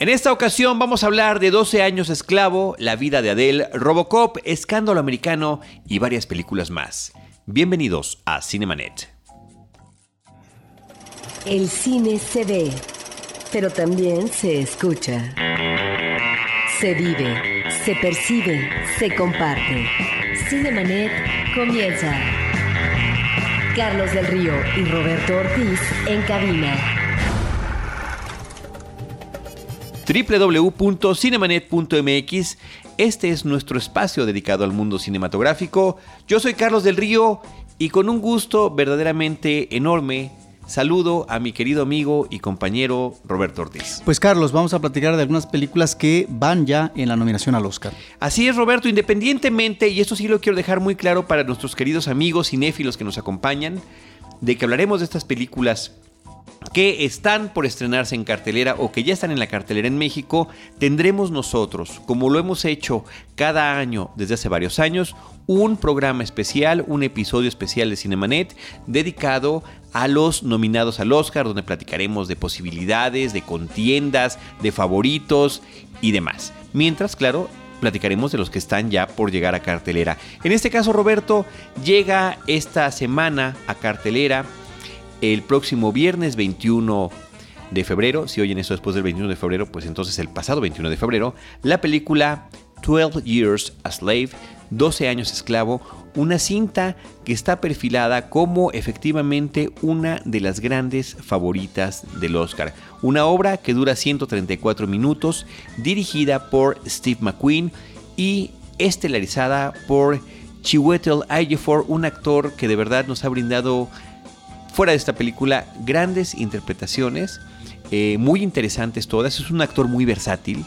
En esta ocasión vamos a hablar de 12 años esclavo, la vida de Adele, Robocop, escándalo americano y varias películas más. Bienvenidos a Cinemanet. El cine se ve, pero también se escucha. Se vive, se percibe, se comparte. Cinemanet comienza. Carlos del Río y Roberto Ortiz en cabina. www.cinemanet.mx Este es nuestro espacio dedicado al mundo cinematográfico. Yo soy Carlos del Río y con un gusto verdaderamente enorme saludo a mi querido amigo y compañero Roberto Ortiz. Pues Carlos, vamos a platicar de algunas películas que van ya en la nominación al Oscar. Así es, Roberto, independientemente, y esto sí lo quiero dejar muy claro para nuestros queridos amigos cinéfilos que nos acompañan, de que hablaremos de estas películas que están por estrenarse en cartelera o que ya están en la cartelera en México, tendremos nosotros, como lo hemos hecho cada año desde hace varios años, un programa especial, un episodio especial de Cinemanet dedicado a los nominados al Oscar, donde platicaremos de posibilidades, de contiendas, de favoritos y demás. Mientras, claro, platicaremos de los que están ya por llegar a cartelera. En este caso, Roberto, llega esta semana a cartelera el próximo viernes 21 de febrero, si oyen eso después del 21 de febrero, pues entonces el pasado 21 de febrero, la película 12 Years a Slave, 12 años esclavo, una cinta que está perfilada como efectivamente una de las grandes favoritas del Oscar. Una obra que dura 134 minutos, dirigida por Steve McQueen y estelarizada por Chiwetel Ejiofor, un actor que de verdad nos ha brindado fuera de esta película grandes interpretaciones, eh, muy interesantes todas. Es un actor muy versátil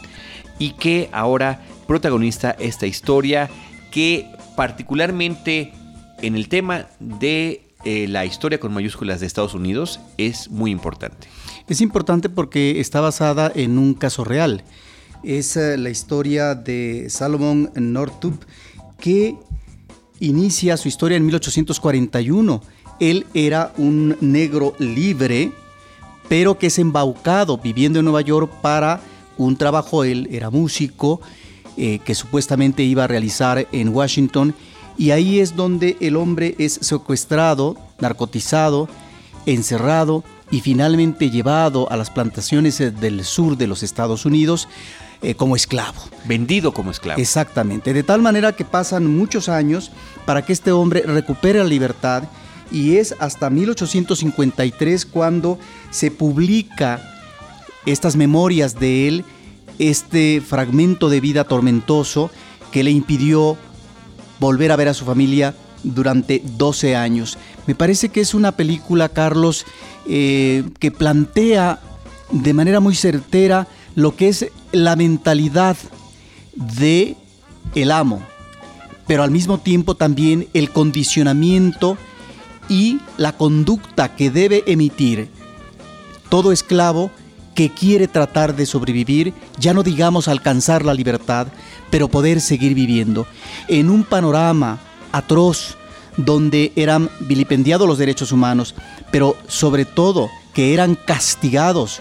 y que ahora protagoniza esta historia que particularmente en el tema de eh, la historia con mayúsculas de Estados Unidos es muy importante. Es importante porque está basada en un caso real. Es eh, la historia de Salomon Northup que inicia su historia en 1841 él era un negro libre, pero que es embaucado viviendo en Nueva York para un trabajo. Él era músico eh, que supuestamente iba a realizar en Washington. Y ahí es donde el hombre es secuestrado, narcotizado, encerrado y finalmente llevado a las plantaciones eh, del sur de los Estados Unidos eh, como esclavo. Vendido como esclavo. Exactamente. De tal manera que pasan muchos años para que este hombre recupere la libertad y es hasta 1853 cuando se publica estas memorias de él, este fragmento de vida tormentoso que le impidió volver a ver a su familia durante 12 años. Me parece que es una película, Carlos, eh, que plantea de manera muy certera lo que es la mentalidad de el amo, pero al mismo tiempo también el condicionamiento y la conducta que debe emitir todo esclavo que quiere tratar de sobrevivir, ya no digamos alcanzar la libertad, pero poder seguir viviendo. En un panorama atroz donde eran vilipendiados los derechos humanos, pero sobre todo que eran castigados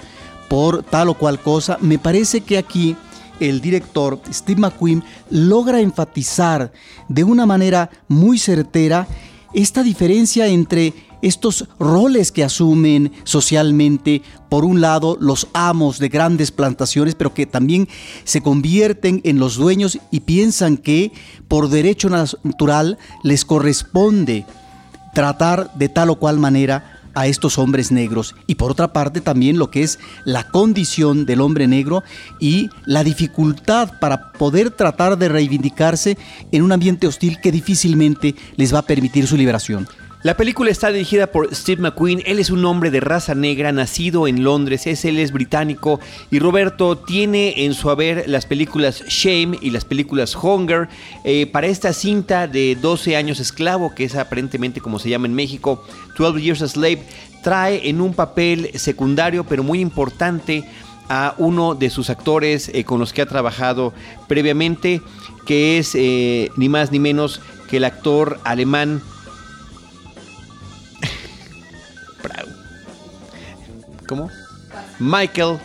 por tal o cual cosa, me parece que aquí el director Steve McQueen logra enfatizar de una manera muy certera esta diferencia entre estos roles que asumen socialmente, por un lado, los amos de grandes plantaciones, pero que también se convierten en los dueños y piensan que por derecho natural les corresponde tratar de tal o cual manera a estos hombres negros y por otra parte también lo que es la condición del hombre negro y la dificultad para poder tratar de reivindicarse en un ambiente hostil que difícilmente les va a permitir su liberación. La película está dirigida por Steve McQueen. Él es un hombre de raza negra, nacido en Londres. Es, él es británico. Y Roberto tiene en su haber las películas Shame y las películas Hunger. Eh, para esta cinta de 12 años esclavo, que es aparentemente como se llama en México, 12 Years a Slave, trae en un papel secundario, pero muy importante, a uno de sus actores eh, con los que ha trabajado previamente, que es eh, ni más ni menos que el actor alemán ¿Cómo? Michael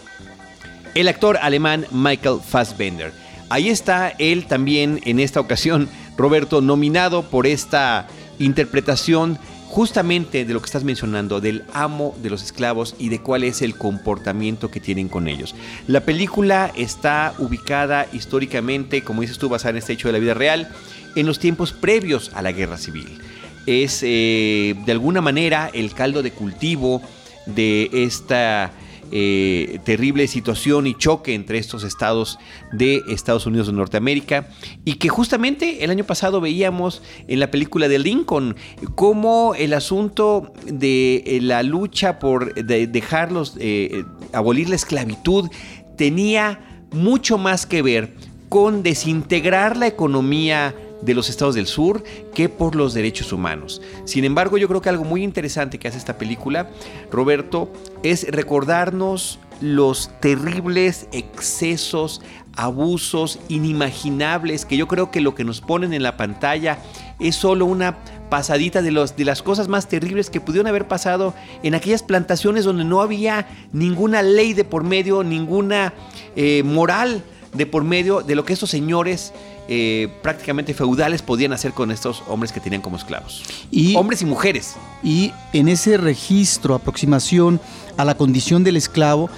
el actor alemán Michael Fassbender. Ahí está él también en esta ocasión, Roberto, nominado por esta interpretación justamente de lo que estás mencionando, del amo de los esclavos y de cuál es el comportamiento que tienen con ellos. La película está ubicada históricamente, como dices tú, basada en este hecho de la vida real, en los tiempos previos a la guerra civil. Es eh, de alguna manera el caldo de cultivo de esta eh, terrible situación y choque entre estos estados de Estados Unidos de Norteamérica y que justamente el año pasado veíamos en la película de Lincoln cómo el asunto de eh, la lucha por dejarlos, eh, abolir la esclavitud tenía mucho más que ver con desintegrar la economía de los estados del sur que por los derechos humanos. Sin embargo, yo creo que algo muy interesante que hace esta película, Roberto, es recordarnos los terribles excesos, abusos inimaginables que yo creo que lo que nos ponen en la pantalla es solo una pasadita de, los, de las cosas más terribles que pudieron haber pasado en aquellas plantaciones donde no había ninguna ley de por medio, ninguna eh, moral de por medio de lo que estos señores eh, prácticamente feudales podían hacer con estos hombres que tenían como esclavos. Y, hombres y mujeres. Y en ese registro, aproximación a la condición del esclavo,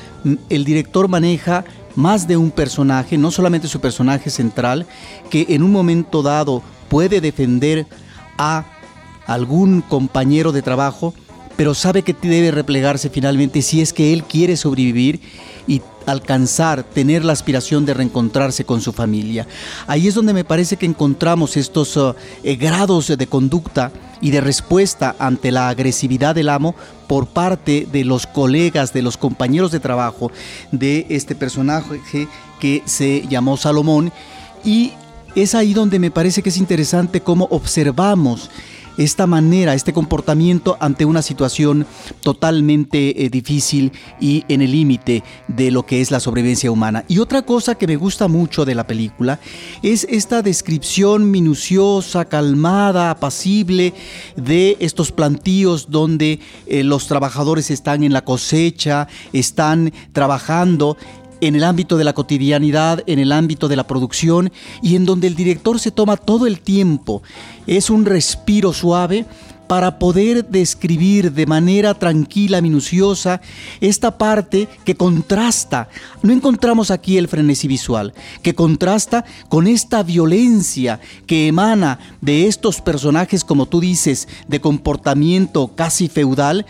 el director maneja más de un personaje, no solamente su personaje central, que en un momento dado puede defender a algún compañero de trabajo, pero sabe que debe replegarse finalmente si es que él quiere sobrevivir y alcanzar, tener la aspiración de reencontrarse con su familia. Ahí es donde me parece que encontramos estos uh, eh, grados de conducta y de respuesta ante la agresividad del amo por parte de los colegas, de los compañeros de trabajo de este personaje que se llamó Salomón. Y es ahí donde me parece que es interesante cómo observamos esta manera, este comportamiento ante una situación totalmente eh, difícil y en el límite de lo que es la sobrevivencia humana. Y otra cosa que me gusta mucho de la película es esta descripción minuciosa, calmada, apacible de estos plantíos donde eh, los trabajadores están en la cosecha, están trabajando en el ámbito de la cotidianidad, en el ámbito de la producción y en donde el director se toma todo el tiempo. Es un respiro suave para poder describir de manera tranquila, minuciosa, esta parte que contrasta. No encontramos aquí el frenesí visual, que contrasta con esta violencia que emana de estos personajes, como tú dices, de comportamiento casi feudal,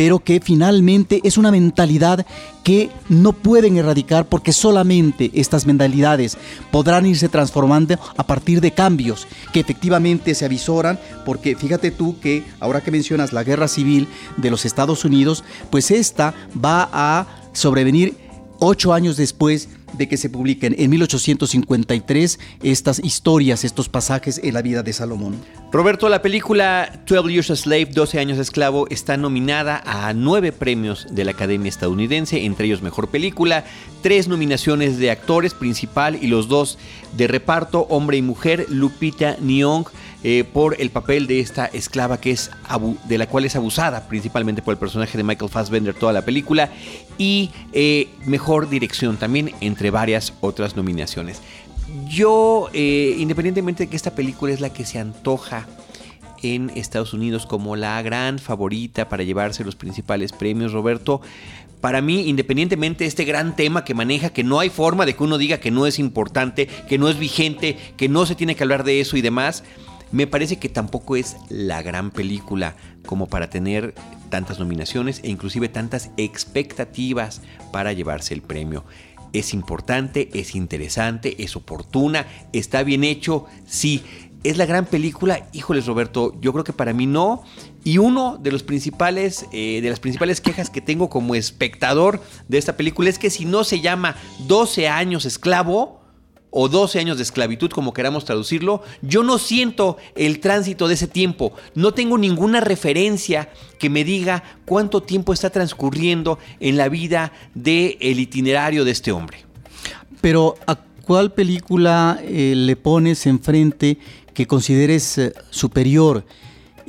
pero que finalmente es una mentalidad que no pueden erradicar porque solamente estas mentalidades podrán irse transformando a partir de cambios que efectivamente se avisoran, porque fíjate tú que ahora que mencionas la guerra civil de los Estados Unidos, pues esta va a sobrevenir ocho años después de que se publiquen en 1853 estas historias, estos pasajes en la vida de Salomón. Roberto, la película 12 Years a Slave, 12 años de esclavo, está nominada a nueve premios de la Academia Estadounidense, entre ellos Mejor Película, tres nominaciones de actores principal y los dos de reparto, hombre y mujer, Lupita Nyong, eh, por el papel de esta esclava que es de la cual es abusada principalmente por el personaje de Michael Fassbender toda la película y eh, mejor dirección también entre varias otras nominaciones. Yo, eh, independientemente de que esta película es la que se antoja en Estados Unidos como la gran favorita para llevarse los principales premios, Roberto, para mí, independientemente de este gran tema que maneja, que no hay forma de que uno diga que no es importante, que no es vigente, que no se tiene que hablar de eso y demás, me parece que tampoco es la gran película como para tener tantas nominaciones e inclusive tantas expectativas para llevarse el premio. Es importante, es interesante, es oportuna, está bien hecho, sí. Es la gran película, híjoles Roberto, yo creo que para mí no. Y uno de los principales, eh, de las principales quejas que tengo como espectador de esta película es que si no se llama 12 años esclavo, o 12 años de esclavitud, como queramos traducirlo, yo no siento el tránsito de ese tiempo. No tengo ninguna referencia que me diga cuánto tiempo está transcurriendo en la vida del el itinerario de este hombre. Pero ¿a cuál película eh, le pones enfrente que consideres eh, superior?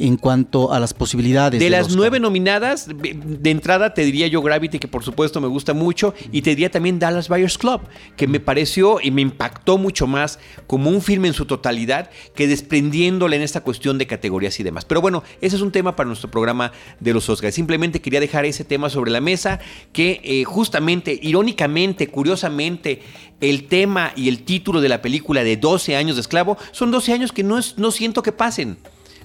En cuanto a las posibilidades. De las Oscar. nueve nominadas, de entrada te diría yo Gravity, que por supuesto me gusta mucho, y te diría también Dallas Buyers Club, que me pareció y me impactó mucho más como un filme en su totalidad que desprendiéndole en esta cuestión de categorías y demás. Pero bueno, ese es un tema para nuestro programa de los Oscars. Simplemente quería dejar ese tema sobre la mesa, que eh, justamente, irónicamente, curiosamente, el tema y el título de la película de 12 años de esclavo son 12 años que no, es, no siento que pasen.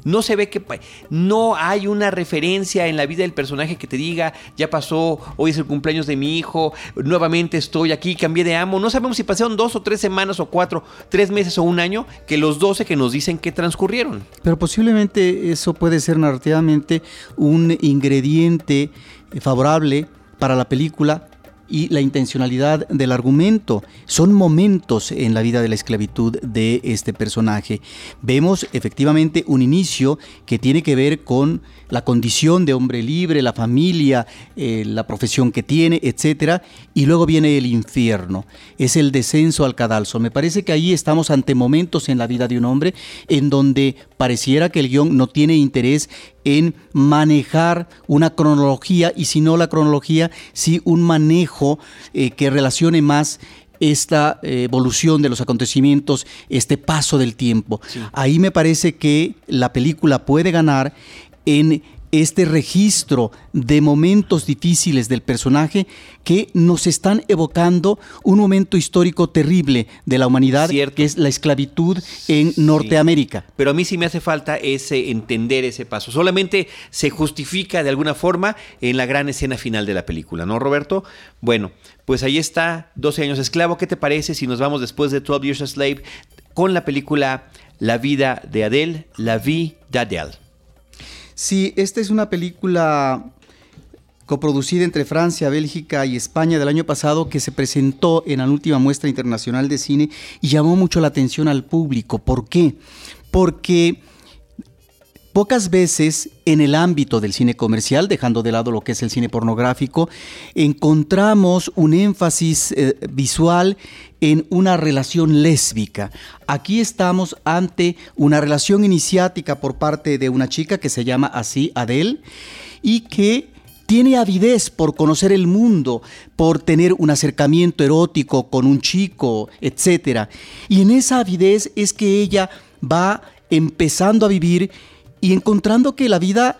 No se ve que no hay una referencia en la vida del personaje que te diga, ya pasó, hoy es el cumpleaños de mi hijo, nuevamente estoy aquí, cambié de amo. No sabemos si pasaron dos o tres semanas o cuatro, tres meses o un año, que los 12 que nos dicen que transcurrieron. Pero posiblemente eso puede ser narrativamente un ingrediente eh, favorable para la película y la intencionalidad del argumento. Son momentos en la vida de la esclavitud de este personaje. Vemos efectivamente un inicio que tiene que ver con la condición de hombre libre, la familia, eh, la profesión que tiene, etcétera, y luego viene el infierno. Es el descenso al cadalso. Me parece que ahí estamos ante momentos en la vida de un hombre en donde pareciera que el guion no tiene interés en manejar una cronología y si no la cronología, sí un manejo eh, que relacione más esta eh, evolución de los acontecimientos, este paso del tiempo. Ahí me parece que la película puede ganar en este registro de momentos difíciles del personaje que nos están evocando un momento histórico terrible de la humanidad, Cierto. que es la esclavitud en Norteamérica. Pero a mí sí me hace falta ese entender ese paso. Solamente se justifica de alguna forma en la gran escena final de la película, ¿no, Roberto? Bueno, pues ahí está, 12 años esclavo. ¿Qué te parece si nos vamos después de 12 Years a Slave con la película La vida de Adele, La vie d'Adele? Sí, esta es una película coproducida entre Francia, Bélgica y España del año pasado que se presentó en la última muestra internacional de cine y llamó mucho la atención al público. ¿Por qué? Porque pocas veces en el ámbito del cine comercial, dejando de lado lo que es el cine pornográfico, encontramos un énfasis eh, visual en una relación lésbica. Aquí estamos ante una relación iniciática por parte de una chica que se llama así Adele y que tiene avidez por conocer el mundo, por tener un acercamiento erótico con un chico, etc. Y en esa avidez es que ella va empezando a vivir y encontrando que la vida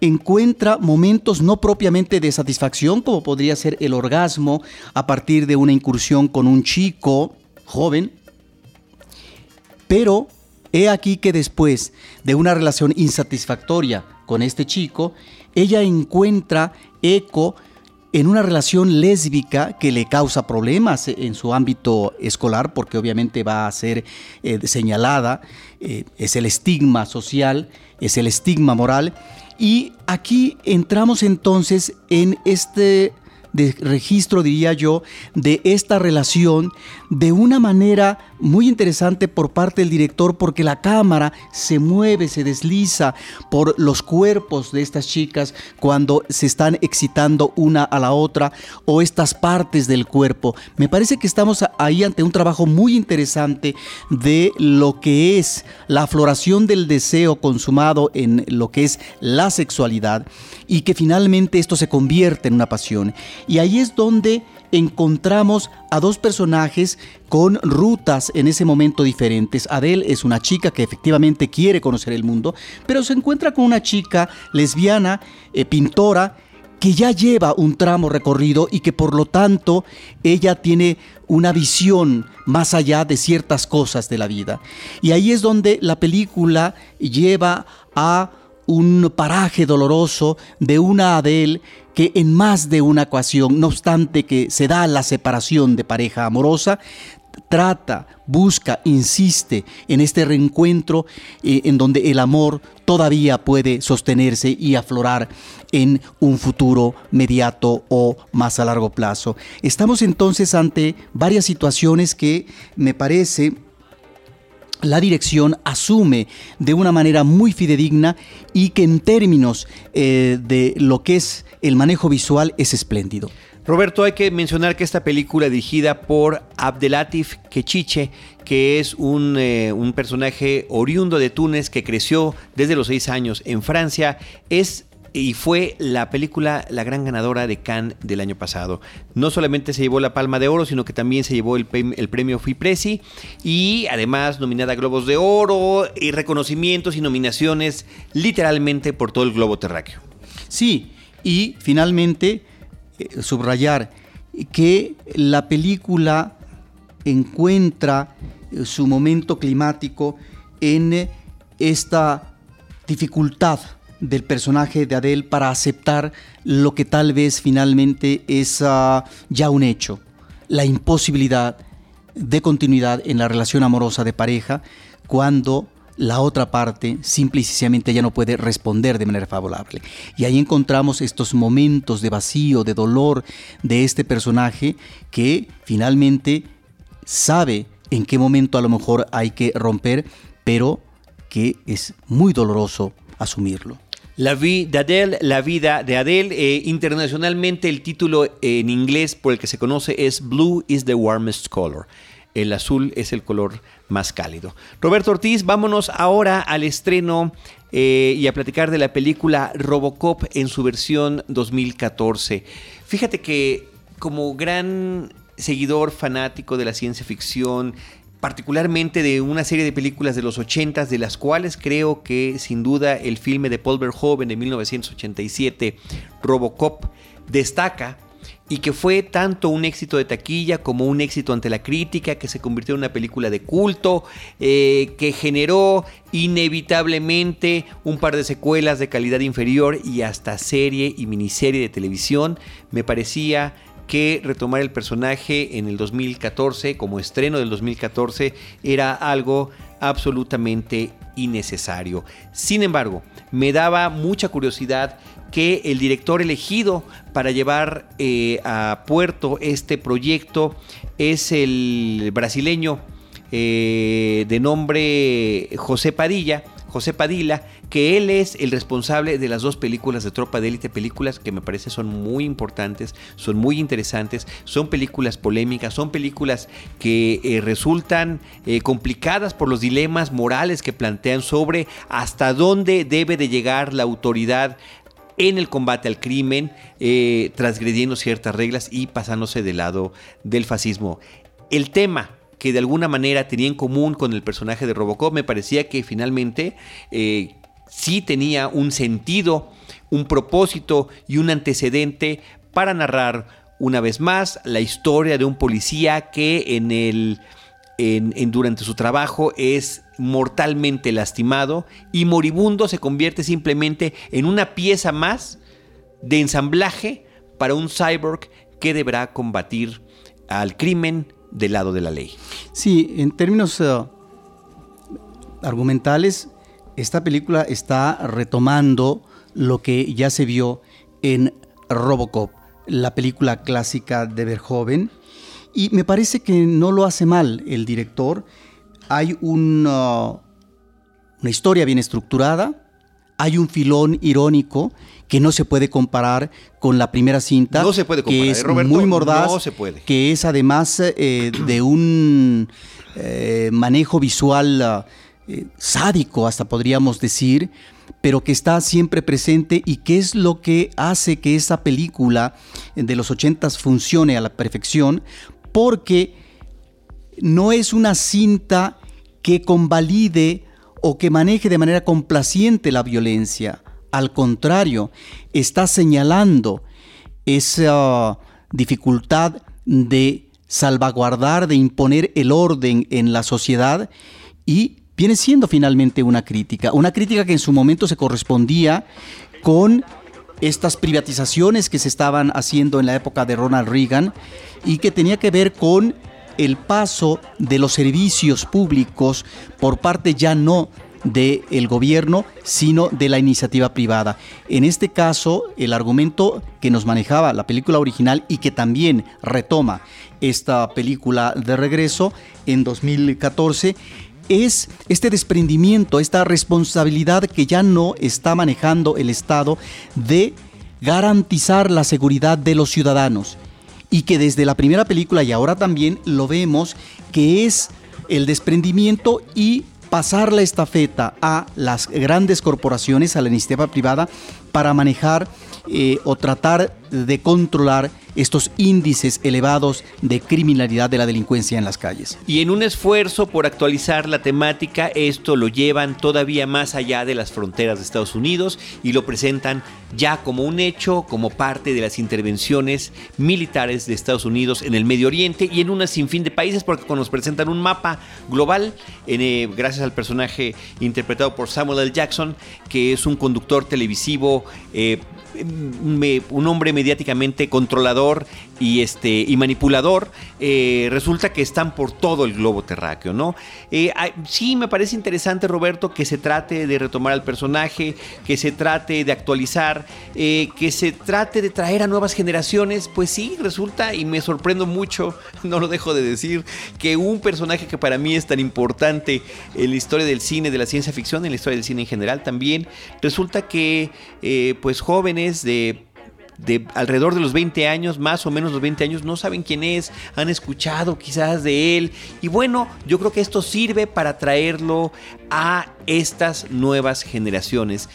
encuentra momentos no propiamente de satisfacción, como podría ser el orgasmo a partir de una incursión con un chico joven, pero he aquí que después de una relación insatisfactoria con este chico, ella encuentra eco en una relación lésbica que le causa problemas en su ámbito escolar, porque obviamente va a ser eh, señalada, eh, es el estigma social, es el estigma moral, y aquí entramos entonces en este registro, diría yo, de esta relación de una manera muy interesante por parte del director porque la cámara se mueve, se desliza por los cuerpos de estas chicas cuando se están excitando una a la otra o estas partes del cuerpo. Me parece que estamos ahí ante un trabajo muy interesante de lo que es la floración del deseo consumado en lo que es la sexualidad y que finalmente esto se convierte en una pasión. Y ahí es donde encontramos a dos personajes con rutas en ese momento diferentes. Adele es una chica que efectivamente quiere conocer el mundo, pero se encuentra con una chica lesbiana, eh, pintora, que ya lleva un tramo recorrido y que por lo tanto ella tiene una visión más allá de ciertas cosas de la vida. Y ahí es donde la película lleva a un paraje doloroso de una Adele que en más de una ocasión, no obstante que se da la separación de pareja amorosa, trata, busca, insiste en este reencuentro eh, en donde el amor todavía puede sostenerse y aflorar en un futuro mediato o más a largo plazo. Estamos entonces ante varias situaciones que me parece la dirección asume de una manera muy fidedigna y que en términos eh, de lo que es el manejo visual es espléndido. Roberto, hay que mencionar que esta película dirigida por Abdelatif Kechiche, que es un, eh, un, personaje oriundo de Túnez que creció desde los seis años en Francia, es y fue la película la gran ganadora de Cannes del año pasado. No solamente se llevó la Palma de Oro, sino que también se llevó el, el premio Fipresi y además nominada a Globos de Oro y reconocimientos y nominaciones literalmente por todo el globo terráqueo. Sí, y finalmente eh, subrayar que la película encuentra eh, su momento climático en esta dificultad del personaje de Adele para aceptar lo que tal vez finalmente es uh, ya un hecho, la imposibilidad de continuidad en la relación amorosa de pareja cuando la otra parte simple y sencillamente ya no puede responder de manera favorable. Y ahí encontramos estos momentos de vacío, de dolor de este personaje que finalmente sabe en qué momento a lo mejor hay que romper, pero que es muy doloroso asumirlo. La vie d'Adèle, la vida de Adele. Eh, internacionalmente el título en inglés por el que se conoce es Blue is the warmest color. El azul es el color más cálido. Roberto Ortiz, vámonos ahora al estreno eh, y a platicar de la película Robocop en su versión 2014. Fíjate que como gran seguidor fanático de la ciencia ficción particularmente de una serie de películas de los 80 de las cuales creo que sin duda el filme de Paul Verhoeven de 1987, Robocop, destaca y que fue tanto un éxito de taquilla como un éxito ante la crítica, que se convirtió en una película de culto, eh, que generó inevitablemente un par de secuelas de calidad inferior y hasta serie y miniserie de televisión, me parecía que retomar el personaje en el 2014, como estreno del 2014, era algo absolutamente innecesario. Sin embargo, me daba mucha curiosidad que el director elegido para llevar eh, a puerto este proyecto es el brasileño eh, de nombre José Padilla, José Padilla, que él es el responsable de las dos películas de Tropa de Élite, películas que me parece son muy importantes, son muy interesantes, son películas polémicas, son películas que eh, resultan eh, complicadas por los dilemas morales que plantean sobre hasta dónde debe de llegar la autoridad en el combate al crimen, eh, transgrediendo ciertas reglas y pasándose del lado del fascismo. El tema que de alguna manera tenía en común con el personaje de Robocop, me parecía que finalmente sí tenía un sentido, un propósito y un antecedente para narrar una vez más la historia de un policía que en el en, durante su trabajo es mortalmente lastimado y moribundo se convierte simplemente en una pieza más de ensamblaje para un cyborg que deberá combatir al crimen del lado de la ley. Sí, en términos eh, argumentales, esta película está retomando lo que ya se vio en Robocop, la película clásica de Verhoeven, y me parece que no lo hace mal el director. Hay una, una historia bien estructurada, hay un filón irónico que no se puede comparar con la primera cinta, no se puede que es muy mordaz, se puede. que es además eh, de un eh, manejo visual eh, sádico, hasta podríamos decir, pero que está siempre presente y que es lo que hace que esa película de los ochentas funcione a la perfección, porque no es una cinta que convalide o que maneje de manera complaciente la violencia. Al contrario, está señalando esa dificultad de salvaguardar, de imponer el orden en la sociedad y viene siendo finalmente una crítica, una crítica que en su momento se correspondía con estas privatizaciones que se estaban haciendo en la época de Ronald Reagan y que tenía que ver con el paso de los servicios públicos por parte ya no del gobierno, sino de la iniciativa privada. En este caso, el argumento que nos manejaba la película original y que también retoma esta película de regreso en 2014 es este desprendimiento, esta responsabilidad que ya no está manejando el Estado de garantizar la seguridad de los ciudadanos. Y que desde la primera película y ahora también lo vemos que es el desprendimiento y pasar la estafeta a las grandes corporaciones, a la iniciativa privada, para manejar eh, o tratar de controlar estos índices elevados de criminalidad de la delincuencia en las calles. Y en un esfuerzo por actualizar la temática, esto lo llevan todavía más allá de las fronteras de Estados Unidos y lo presentan ya como un hecho, como parte de las intervenciones militares de Estados Unidos en el Medio Oriente y en una sinfín de países, porque nos presentan un mapa global, eh, gracias al personaje interpretado por Samuel L. Jackson, que es un conductor televisivo. Eh, un hombre mediáticamente controlador y, este, y manipulador, eh, resulta que están por todo el globo terráqueo, ¿no? Eh, sí, me parece interesante, Roberto, que se trate de retomar al personaje, que se trate de actualizar, eh, que se trate de traer a nuevas generaciones, pues sí, resulta, y me sorprendo mucho, no lo dejo de decir, que un personaje que para mí es tan importante en la historia del cine, de la ciencia ficción, en la historia del cine en general también, resulta que pues jóvenes de de alrededor de los 20 años, más o menos los 20 años, no saben quién es, han escuchado quizás de él. Y bueno, yo creo que esto sirve para traerlo a estas nuevas generaciones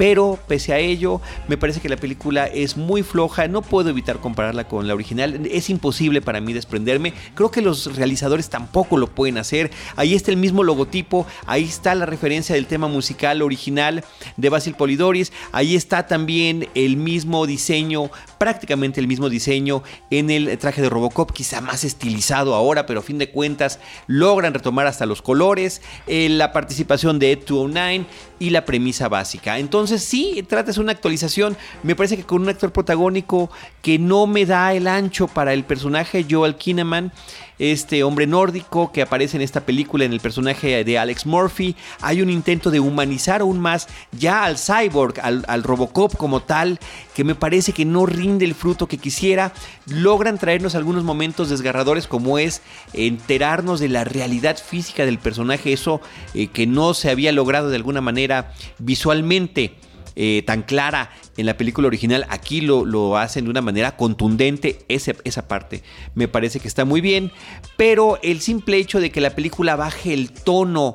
pero pese a ello me parece que la película es muy floja, no puedo evitar compararla con la original, es imposible para mí desprenderme, creo que los realizadores tampoco lo pueden hacer, ahí está el mismo logotipo, ahí está la referencia del tema musical original de Basil Polidoris, ahí está también el mismo diseño, prácticamente el mismo diseño en el traje de Robocop, quizá más estilizado ahora, pero a fin de cuentas logran retomar hasta los colores, eh, la participación de Ed 209 y la premisa básica. Entonces, entonces sí, tratas una actualización. Me parece que con un actor protagónico que no me da el ancho para el personaje Joel Kinnaman este hombre nórdico que aparece en esta película en el personaje de Alex Murphy. Hay un intento de humanizar aún más ya al cyborg, al, Robocop como tal, que me parece que no rinde el fruto que quisiera. Logran traernos algunos momentos desgarradores como es enterarnos de la realidad física del personaje, eso eh, que no se había logrado de alguna manera visualmente. Eh, tan clara en la película original, aquí lo, lo hacen de una manera contundente, esa, esa parte me parece que está muy bien, pero el simple hecho de que la película baje el tono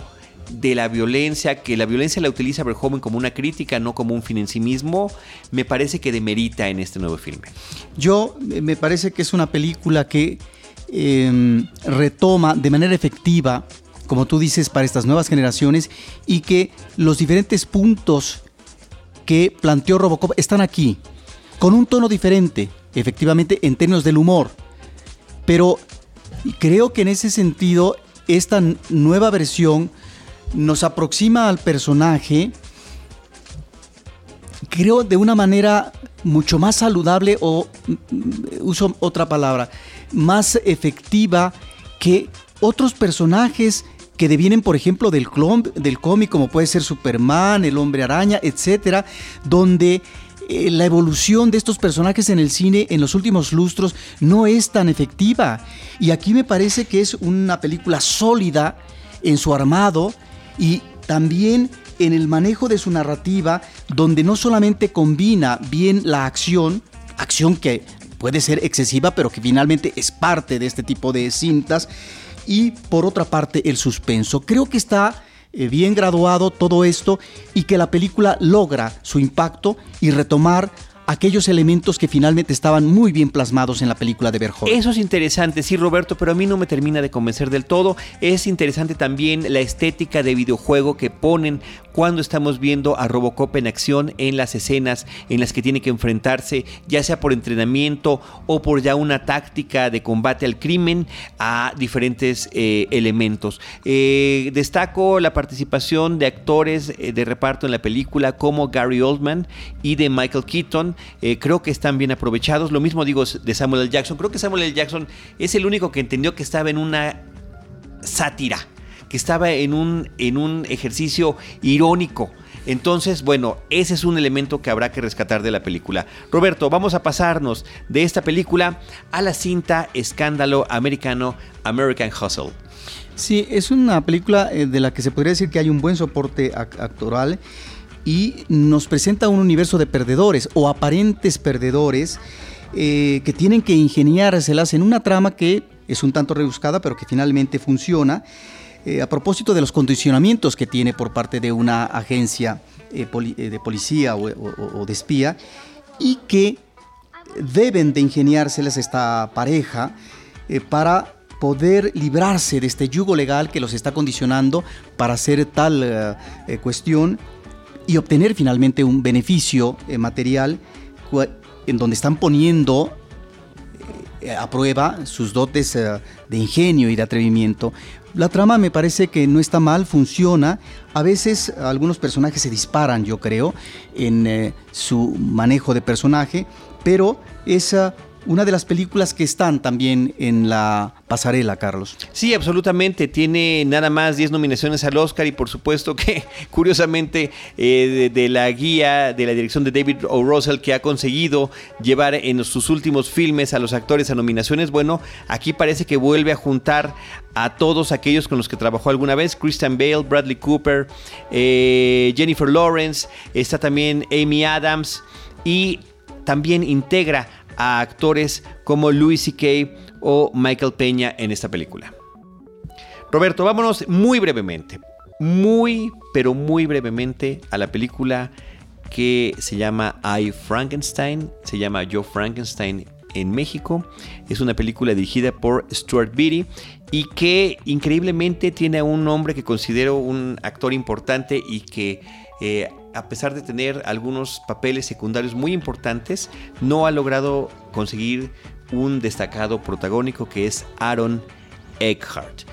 de la violencia, que la violencia la utiliza Verhoeven como una crítica, no como un fin en sí mismo, me parece que demerita en este nuevo filme. Yo me parece que es una película que em, retoma de manera efectiva, como tú dices, para estas nuevas generaciones y que los diferentes puntos que planteó Robocop están aquí, con un tono diferente, efectivamente, en términos del humor. Pero creo que en ese sentido, esta nueva versión nos aproxima al personaje, creo, de una manera mucho más saludable o, mm, uso otra palabra, más efectiva que otros personajes que devienen, por ejemplo, del, del cómic, como puede ser Superman, el hombre araña, etcétera, donde eh, la evolución de estos personajes en el cine en los últimos lustros no es tan efectiva. Y aquí me parece que es una película sólida en su armado y también en el manejo de su narrativa, donde no solamente combina bien la acción, acción que puede ser excesiva, pero que finalmente es parte de este tipo de cintas, y por otra parte el suspenso. Creo que está eh, bien graduado todo esto y que la película logra su impacto y retomar aquellos elementos que finalmente estaban muy bien plasmados en la película de Verhoeven. Eso es interesante, sí, Roberto, pero a mí no me termina de convencer del todo. Es interesante también la estética de videojuego que ponen cuando estamos viendo a Robocop en acción en las escenas en las que tiene que enfrentarse, ya sea por entrenamiento o por ya una táctica de combate al crimen, a diferentes eh, elementos. Eh, destaco la participación de actores eh, de reparto en la película como Gary Oldman y de Michael Keaton. Creo que están bien aprovechados. Lo mismo digo de Samuel L. Jackson. Creo que Samuel L. Jackson es el único que entendió que estaba en una sátira que estaba en un, en un ejercicio irónico. Entonces, bueno, ese es un elemento que habrá que rescatar de la película. Roberto, vamos a pasarnos de esta película a la cinta Escándalo Americano American Hustle. Sí, es una película eh, de la que se podría decir que hay un buen soporte actoral y nos presenta un universo de perdedores o aparentes perdedores eh, que tienen que ingeniárselas en una trama que es un tanto rebuscada, pero que finalmente funciona. Eh, a propósito de los condicionamientos que tiene por parte de una agencia eh, de policía o, de espía, y que deben de ingeniárselas esta pareja para poder librarse de este yugo legal que los está condicionando para hacer tal cuestión y obtener finalmente un beneficio material en donde están poniendo eh, a prueba sus dotes eh, de ingenio y de atrevimiento. La trama me parece que no está mal, funciona. A veces algunos personajes se disparan, yo creo, en eh, su manejo de personaje, pero esa una de las películas que están también en la pasarela, Carlos. Sí, absolutamente. Tiene nada más 10 nominaciones al Oscar y por supuesto que, curiosamente, eh, de, la guía de la dirección de David O. Russell que ha conseguido llevar en sus últimos filmes a los actores a nominaciones, bueno, aquí parece que vuelve a juntar a todos aquellos con los que trabajó alguna vez, Christian Bale, Bradley Cooper, eh, Jennifer Lawrence, está también Amy Adams y también integra a actores como Louis C.K. o Michael Peña en esta película. Roberto, vámonos muy brevemente, muy, pero muy brevemente a la película que se llama I Frankenstein, se llama Yo Frankenstein en México. Es una película dirigida por Stuart Beatty y que increíblemente tiene a un hombre que considero un actor importante y que eh, a pesar de tener algunos papeles secundarios muy importantes, no ha logrado conseguir un destacado protagónico que es Aaron Eckhart.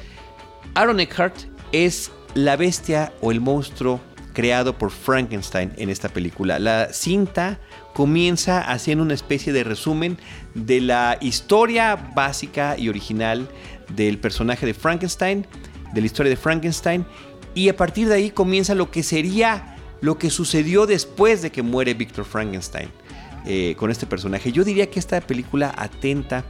Aaron Eckhart es la bestia o el monstruo creado por Frankenstein en esta película. La cinta comienza haciendo una especie de resumen de la historia básica y original del personaje de Frankenstein, de la historia de Frankenstein, y a partir de ahí comienza lo que sería lo que sucedió después de que muere Victor Frankenstein eh, con este personaje. Yo diría que esta película atenta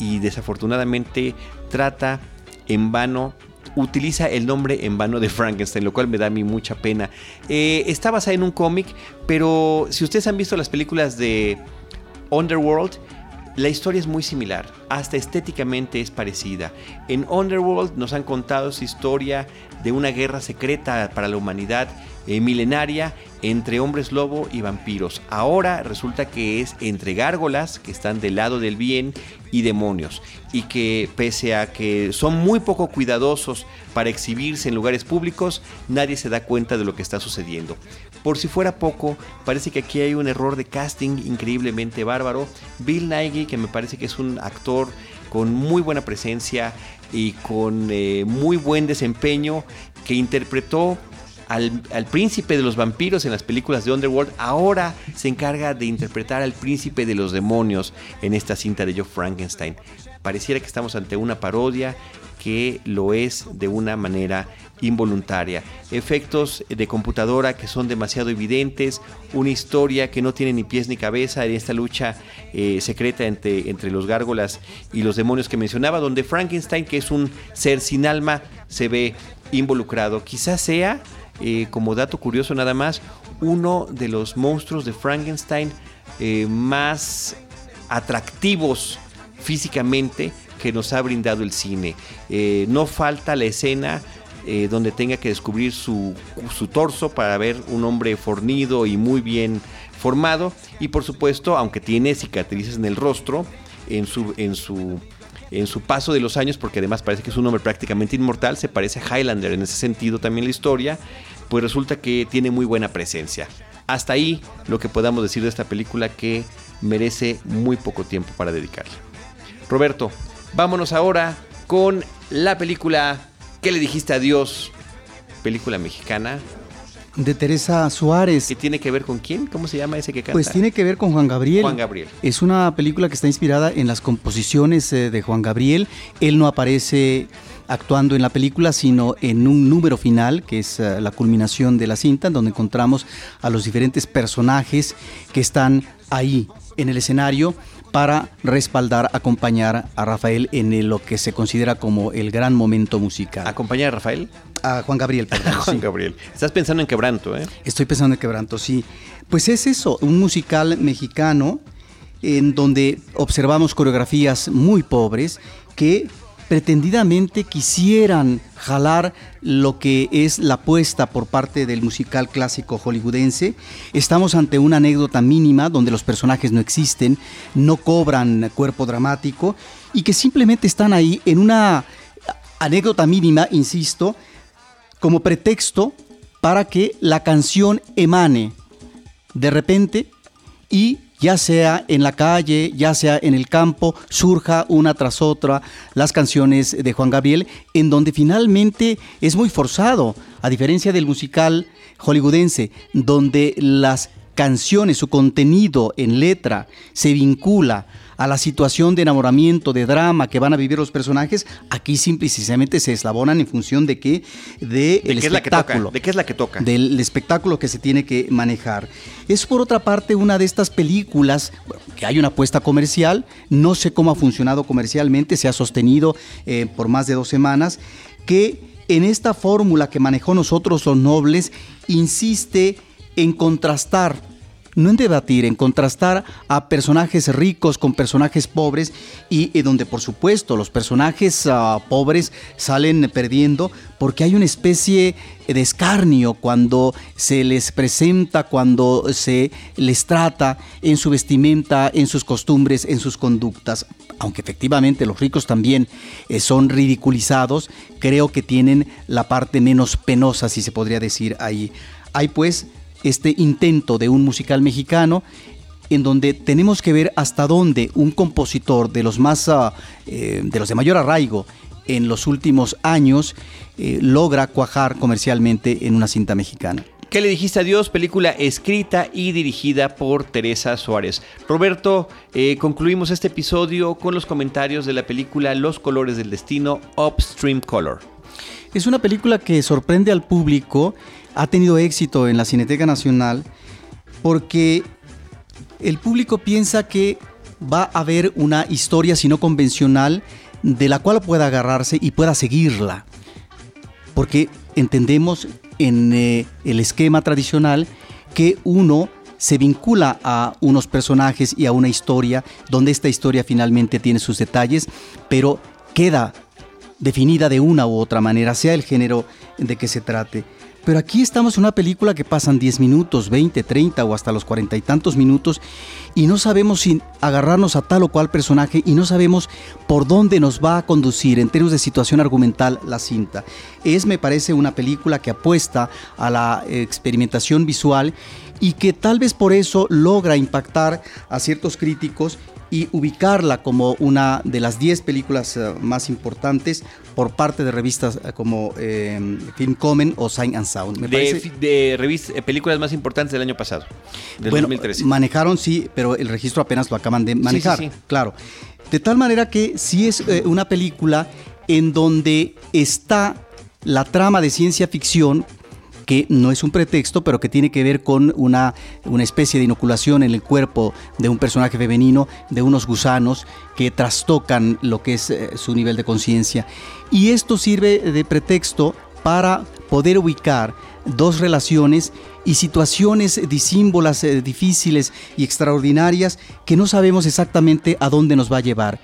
y desafortunadamente trata en vano utiliza el nombre en vano de Frankenstein, lo cual me da a mí mucha pena. Eh, está basada en un cómic, pero si ustedes han visto las películas de Underworld, la historia es muy similar, hasta estéticamente es parecida. En Underworld nos han contado esa historia de una guerra secreta para la humanidad eh, milenaria entre hombres lobo y vampiros. Ahora resulta que es entre gárgolas que están del lado del bien y demonios y que pese a que son muy poco cuidadosos para exhibirse en lugares públicos, nadie se da cuenta de lo que está sucediendo. Por si fuera poco, parece que aquí hay un error de casting increíblemente bárbaro. Bill Nighy, que me parece que es un actor con muy buena presencia y con eh, muy buen desempeño, que interpretó al, príncipe de los vampiros en las películas de Underworld, ahora se encarga de interpretar al príncipe de los demonios en esta cinta de Joe Frankenstein. Pareciera que estamos ante una parodia que lo es de una manera involuntaria. Efectos de computadora que son demasiado evidentes, una historia que no tiene ni pies ni cabeza en esta lucha eh, secreta entre, entre los gárgolas y los demonios que mencionaba, donde Frankenstein, que es un ser sin alma, se ve involucrado. Quizás sea, eh, como dato curioso nada más, uno de los monstruos de Frankenstein eh, más atractivos físicamente que nos ha brindado el cine. no falta la escena eh, donde tenga que descubrir su, torso para ver un hombre fornido y muy bien formado. Y por supuesto, aunque tiene cicatrices en el rostro, en su, en su, en su paso de los años, porque además parece que es un hombre prácticamente inmortal, se parece a Highlander en ese sentido también la historia, pues resulta que tiene muy buena presencia. Hasta ahí lo que podamos decir de esta película que merece muy poco tiempo para dedicarle. Roberto, vámonos ahora con la película ¿Qué le dijiste a Dios? Película mexicana. De Teresa Suárez. ¿Qué tiene que ver con quién? ¿Cómo se llama ese que canta? Pues tiene que ver con Juan Gabriel. Juan Gabriel. Es una película que está inspirada en las composiciones eh, de Juan Gabriel. Él no aparece actuando en la película, sino en un número final, que es eh, la culminación de la cinta, donde encontramos a los diferentes personajes que están ahí en el escenario para respaldar, acompañar a Rafael en lo que se considera como el gran momento musical. ¿Acompañar a Rafael? A Juan Gabriel, perdón. Juan Gabriel. Estás pensando en Quebranto, ¿eh? Estoy pensando en Quebranto, sí. Pues es eso, un musical mexicano en donde observamos coreografías muy pobres que pretendidamente quisieran jalar lo que es la apuesta por parte del musical clásico hollywoodense. Estamos ante una anécdota mínima donde los personajes no existen, no cobran cuerpo dramático y que simplemente están ahí en una anécdota mínima, insisto, como pretexto para que la canción emane de repente y ya sea en la calle, ya sea en el campo, surja una tras otra las canciones de Juan Gabriel, en donde finalmente es muy forzado, a diferencia del musical hollywoodense, donde las canciones, su contenido en letra se vincula a la situación de enamoramiento, de drama que van a vivir los personajes, aquí simple y sencillamente se eslabonan en función de qué, de, el espectáculo. ¿De qué es la que toca? Del espectáculo que se tiene que manejar. Es por otra parte una de estas películas que hay una apuesta comercial, no sé cómo ha funcionado comercialmente, se ha sostenido eh, por más de dos semanas, que en esta fórmula que manejó nosotros los nobles, insiste en contrastar no en debatir, en contrastar a personajes ricos con personajes pobres y, donde por supuesto los personajes ah, pobres salen perdiendo porque hay una especie de escarnio cuando se les presenta, cuando se les trata en su vestimenta, en sus costumbres, en sus conductas. Aunque efectivamente los ricos también eh, son ridiculizados, creo que tienen la parte menos penosa, si se podría decir ahí. Hay pues este intento de un musical mexicano en donde tenemos que ver hasta dónde un compositor de los más ah, eh, de los de mayor arraigo en los últimos años eh, logra cuajar comercialmente en una cinta mexicana. ¿Qué le dijiste a Dios? Película escrita y dirigida por Teresa Suárez. Roberto, eh, concluimos este episodio con los comentarios de la película Los colores del destino, Upstream Color. Es una película que sorprende al público ha tenido éxito en la Cineteca Nacional porque el público piensa que va a haber una historia, si no convencional, de la cual pueda agarrarse y pueda seguirla. Porque entendemos en eh, el esquema tradicional que uno se vincula a unos personajes y a una historia, donde esta historia finalmente tiene sus detalles, pero queda definida de una u otra manera, sea el género de que se trate. Pero aquí estamos en una película que pasan 10 minutos, 20, 30 o hasta los cuarenta y tantos minutos y no sabemos si agarrarnos a tal o cual personaje y no sabemos por dónde nos va a conducir en términos de situación argumental la cinta. Es, me parece, una película que apuesta a la experimentación visual y que tal vez por eso logra impactar a ciertos críticos y ubicarla como una de las 10 películas eh, más importantes por parte de revistas eh, como eh, Film Common o Sign and Sound. de, revistas, películas más importantes del año pasado, del bueno, 2013. Manejaron, sí, pero el registro apenas lo acaban de manejar. Sí, sí, Claro. De tal manera que sí es una película en donde está la trama de ciencia ficción que no es un pretexto, pero que tiene que ver con una, una especie de inoculación en el cuerpo de un personaje femenino, de unos gusanos que trastocan lo que es eh, su nivel de conciencia. Y esto sirve de pretexto para poder ubicar dos relaciones y situaciones disímbolas, eh, difíciles y extraordinarias que no sabemos exactamente a dónde nos va a llevar.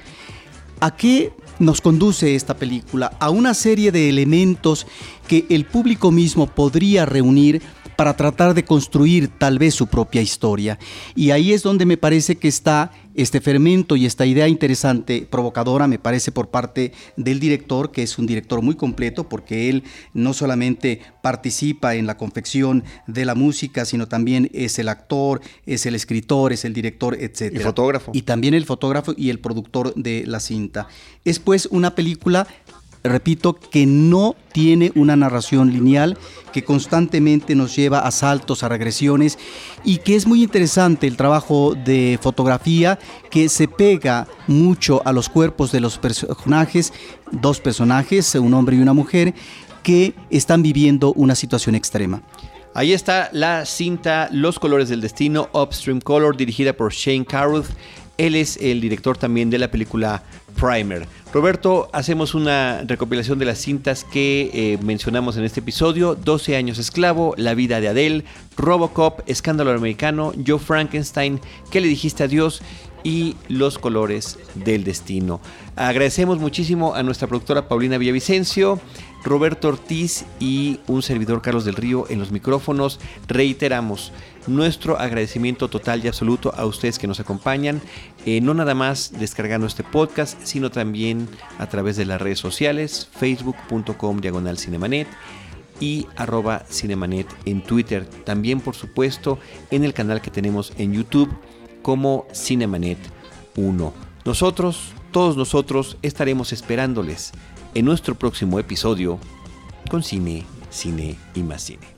¿A qué nos conduce esta película? A una serie de elementos que el público mismo podría reunir para tratar de construir tal vez su propia historia. Y ahí es donde me parece que está este fermento y esta idea interesante, provocadora, me parece por parte del director, que es un director muy completo, porque él no solamente participa en la confección de la música, sino también es el actor, es el escritor, es el director, etc. Y fotógrafo. Y también el fotógrafo y el productor de la cinta. Es pues una película repito, que no tiene una narración lineal, que constantemente nos lleva a saltos, a regresiones y que es muy interesante el trabajo de fotografía que se pega mucho a los cuerpos de los personajes, dos personajes, un hombre y una mujer, que están viviendo una situación extrema. Ahí está la cinta Los Colores del Destino, Upstream Color, dirigida por Shane Carruth. Él es el director también de la película Primer. Roberto, hacemos una recopilación de las cintas que eh, mencionamos en este episodio. 12 años esclavo, La vida de Adele, Robocop, Escándalo americano, Joe Frankenstein, ¿Qué le dijiste a Dios? y Los colores del destino. Agradecemos muchísimo a nuestra productora Paulina Villavicencio, Roberto Ortiz y un servidor Carlos del Río en los micrófonos. Reiteramos nuestro agradecimiento total y absoluto a ustedes que nos acompañan, eh, no nada más descargando este podcast, sino también a través de las redes sociales, facebook.com diagonal cinemanet y arroba cinemanet en Twitter. También, por supuesto, en el canal que tenemos en YouTube como Cinemanet 1. Nosotros, todos nosotros, estaremos esperándoles en nuestro próximo episodio con cine, cine y más cine.